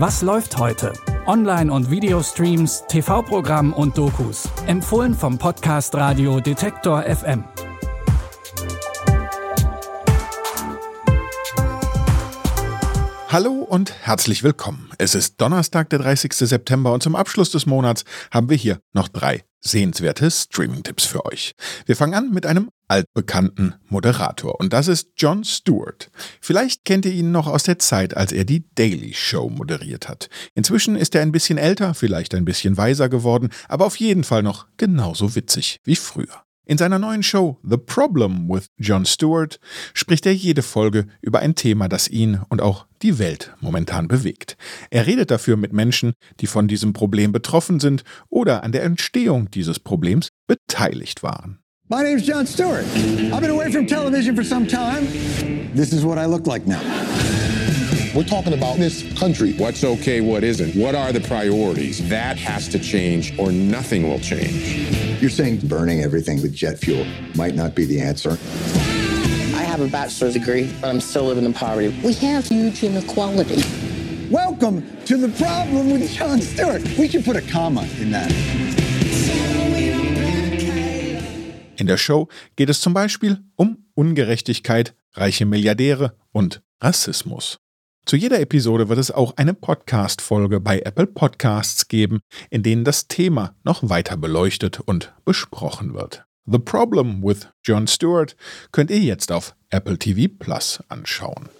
Was läuft heute? Online- und Videostreams, TV-Programm und Dokus. Empfohlen vom Podcast Radio Detektor FM. Hallo und herzlich willkommen. Es ist Donnerstag, der 30. September und zum Abschluss des Monats haben wir hier noch drei sehenswerte Streaming-Tipps für euch. Wir fangen an mit einem altbekannten Moderator und das ist Jon Stewart. Vielleicht kennt ihr ihn noch aus der Zeit, als er die Daily Show moderiert hat. Inzwischen ist er ein bisschen älter, vielleicht ein bisschen weiser geworden, aber auf jeden Fall noch genauso witzig wie früher. In seiner neuen Show The Problem with Jon Stewart spricht er jede Folge über ein Thema, das ihn und auch die Welt momentan bewegt. Er redet dafür mit Menschen, die von diesem Problem betroffen sind oder an der Entstehung dieses Problems beteiligt waren. My name's Jon Stewart. I've been away from television for some time. This is what I look like now. We're talking about this country. What's okay, what isn't? What are the priorities? That has to change or nothing will change. You're saying burning everything with jet fuel might not be the answer? I have a bachelor's degree, but I'm still living in poverty. We have huge inequality. Welcome to the problem with Jon Stewart. We should put a comma in that. In der Show geht es zum Beispiel um Ungerechtigkeit, reiche Milliardäre und Rassismus. Zu jeder Episode wird es auch eine Podcast-Folge bei Apple Podcasts geben, in denen das Thema noch weiter beleuchtet und besprochen wird. The Problem with Jon Stewart könnt ihr jetzt auf Apple TV Plus anschauen.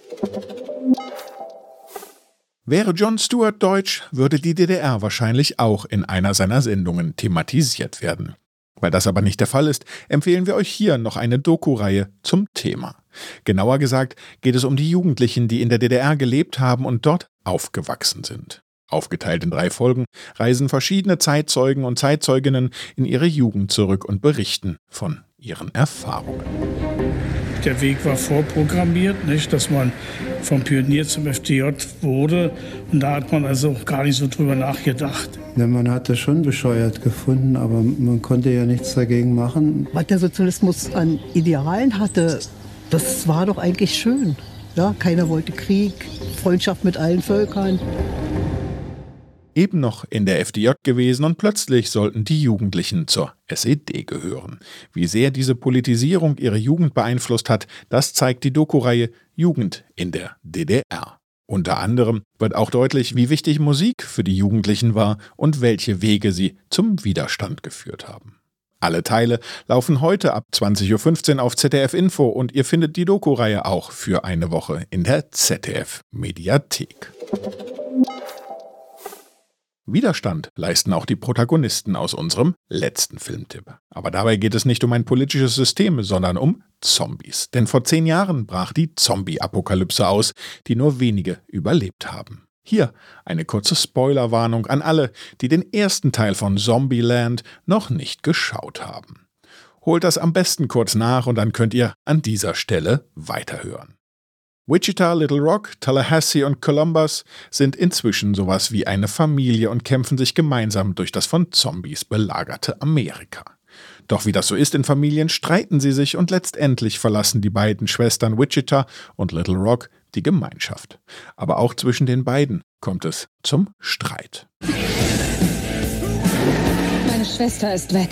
Wäre Jon Stewart deutsch, würde die DDR wahrscheinlich auch in einer seiner Sendungen thematisiert werden. Weil das aber nicht der Fall ist, empfehlen wir euch hier noch eine Doku-Reihe zum Thema. Genauer gesagt geht es um die Jugendlichen, die in der DDR gelebt haben und dort aufgewachsen sind. Aufgeteilt in drei Folgen reisen verschiedene Zeitzeugen und Zeitzeuginnen in ihre Jugend zurück und berichten von ihren Erfahrungen. Der Weg war vorprogrammiert, nicht, dass man vom Pionier zum FDJ wurde. Und da hat man also auch gar nicht so drüber nachgedacht. Ja, man hat das schon bescheuert gefunden, aber man konnte ja nichts dagegen machen. Was der Sozialismus an Idealen hatte, das war doch eigentlich schön. Ja, keiner wollte Krieg, Freundschaft mit allen Völkern. Eben noch in der FDJ gewesen und plötzlich sollten die Jugendlichen zur SED gehören. Wie sehr diese Politisierung ihre Jugend beeinflusst hat, das zeigt die Doku-Reihe Jugend in der DDR. Unter anderem wird auch deutlich, wie wichtig Musik für die Jugendlichen war und welche Wege sie zum Widerstand geführt haben. Alle Teile laufen heute ab 20.15 Uhr auf ZDF Info und ihr findet die Doku-Reihe auch für eine Woche in der ZDF Mediathek. Widerstand leisten auch die Protagonisten aus unserem letzten Filmtipp. Aber dabei geht es nicht um ein politisches System, sondern um Zombies. Denn vor zehn Jahren brach die Zombie-Apokalypse aus, die nur wenige überlebt haben. Hier eine kurze Spoilerwarnung an alle, die den ersten Teil von Zombieland noch nicht geschaut haben. Holt das am besten kurz nach und dann könnt ihr an dieser Stelle weiterhören. Wichita, Little Rock, Tallahassee und Columbus sind inzwischen sowas wie eine Familie und kämpfen sich gemeinsam durch das von Zombies belagerte Amerika. Doch wie das so ist in Familien, streiten sie sich und letztendlich verlassen die beiden Schwestern Wichita und Little Rock die Gemeinschaft. Aber auch zwischen den beiden kommt es zum Streit. Meine Schwester ist weg.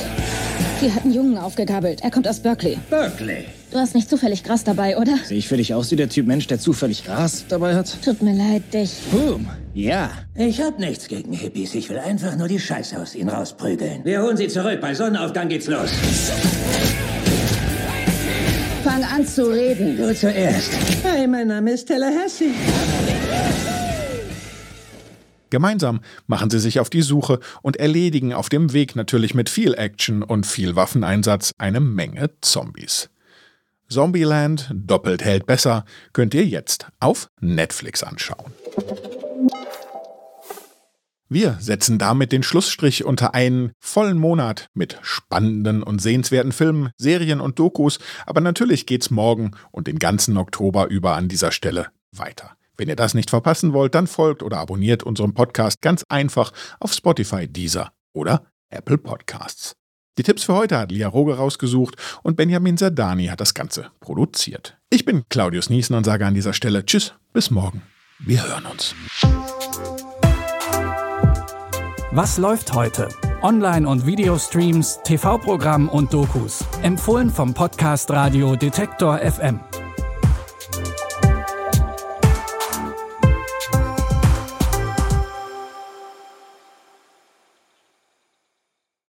Sie hat einen Jungen aufgegabelt. Er kommt aus Berkeley. Berkeley. Du hast nicht zufällig Gras dabei, oder? Sehe ich für dich aus wie der Typ Mensch, der zufällig Gras dabei hat? Tut mir leid, dich. Boom. Ja. Ich hab nichts gegen Hippies. Ich will einfach nur die Scheiße aus ihnen rausprügeln. Wir holen sie zurück. Bei Sonnenaufgang geht's los. Fang an zu reden. Du zuerst. Hi, mein Name ist Tallahassee. Gemeinsam machen sie sich auf die Suche und erledigen auf dem Weg natürlich mit viel Action und viel Waffeneinsatz eine Menge Zombies. Zombieland doppelt hält besser könnt ihr jetzt auf Netflix anschauen. Wir setzen damit den Schlussstrich unter einen vollen Monat mit spannenden und sehenswerten Filmen, Serien und Dokus, aber natürlich geht's morgen und den ganzen Oktober über an dieser Stelle weiter. Wenn ihr das nicht verpassen wollt, dann folgt oder abonniert unserem Podcast ganz einfach auf Spotify, Deezer oder Apple Podcasts. Die Tipps für heute hat Lia Roge rausgesucht und Benjamin Sardani hat das Ganze produziert. Ich bin Claudius Niesen und sage an dieser Stelle Tschüss, bis morgen. Wir hören uns. Was läuft heute? Online- und Videostreams, TV-Programm und Dokus. Empfohlen vom Podcast Radio Detektor FM.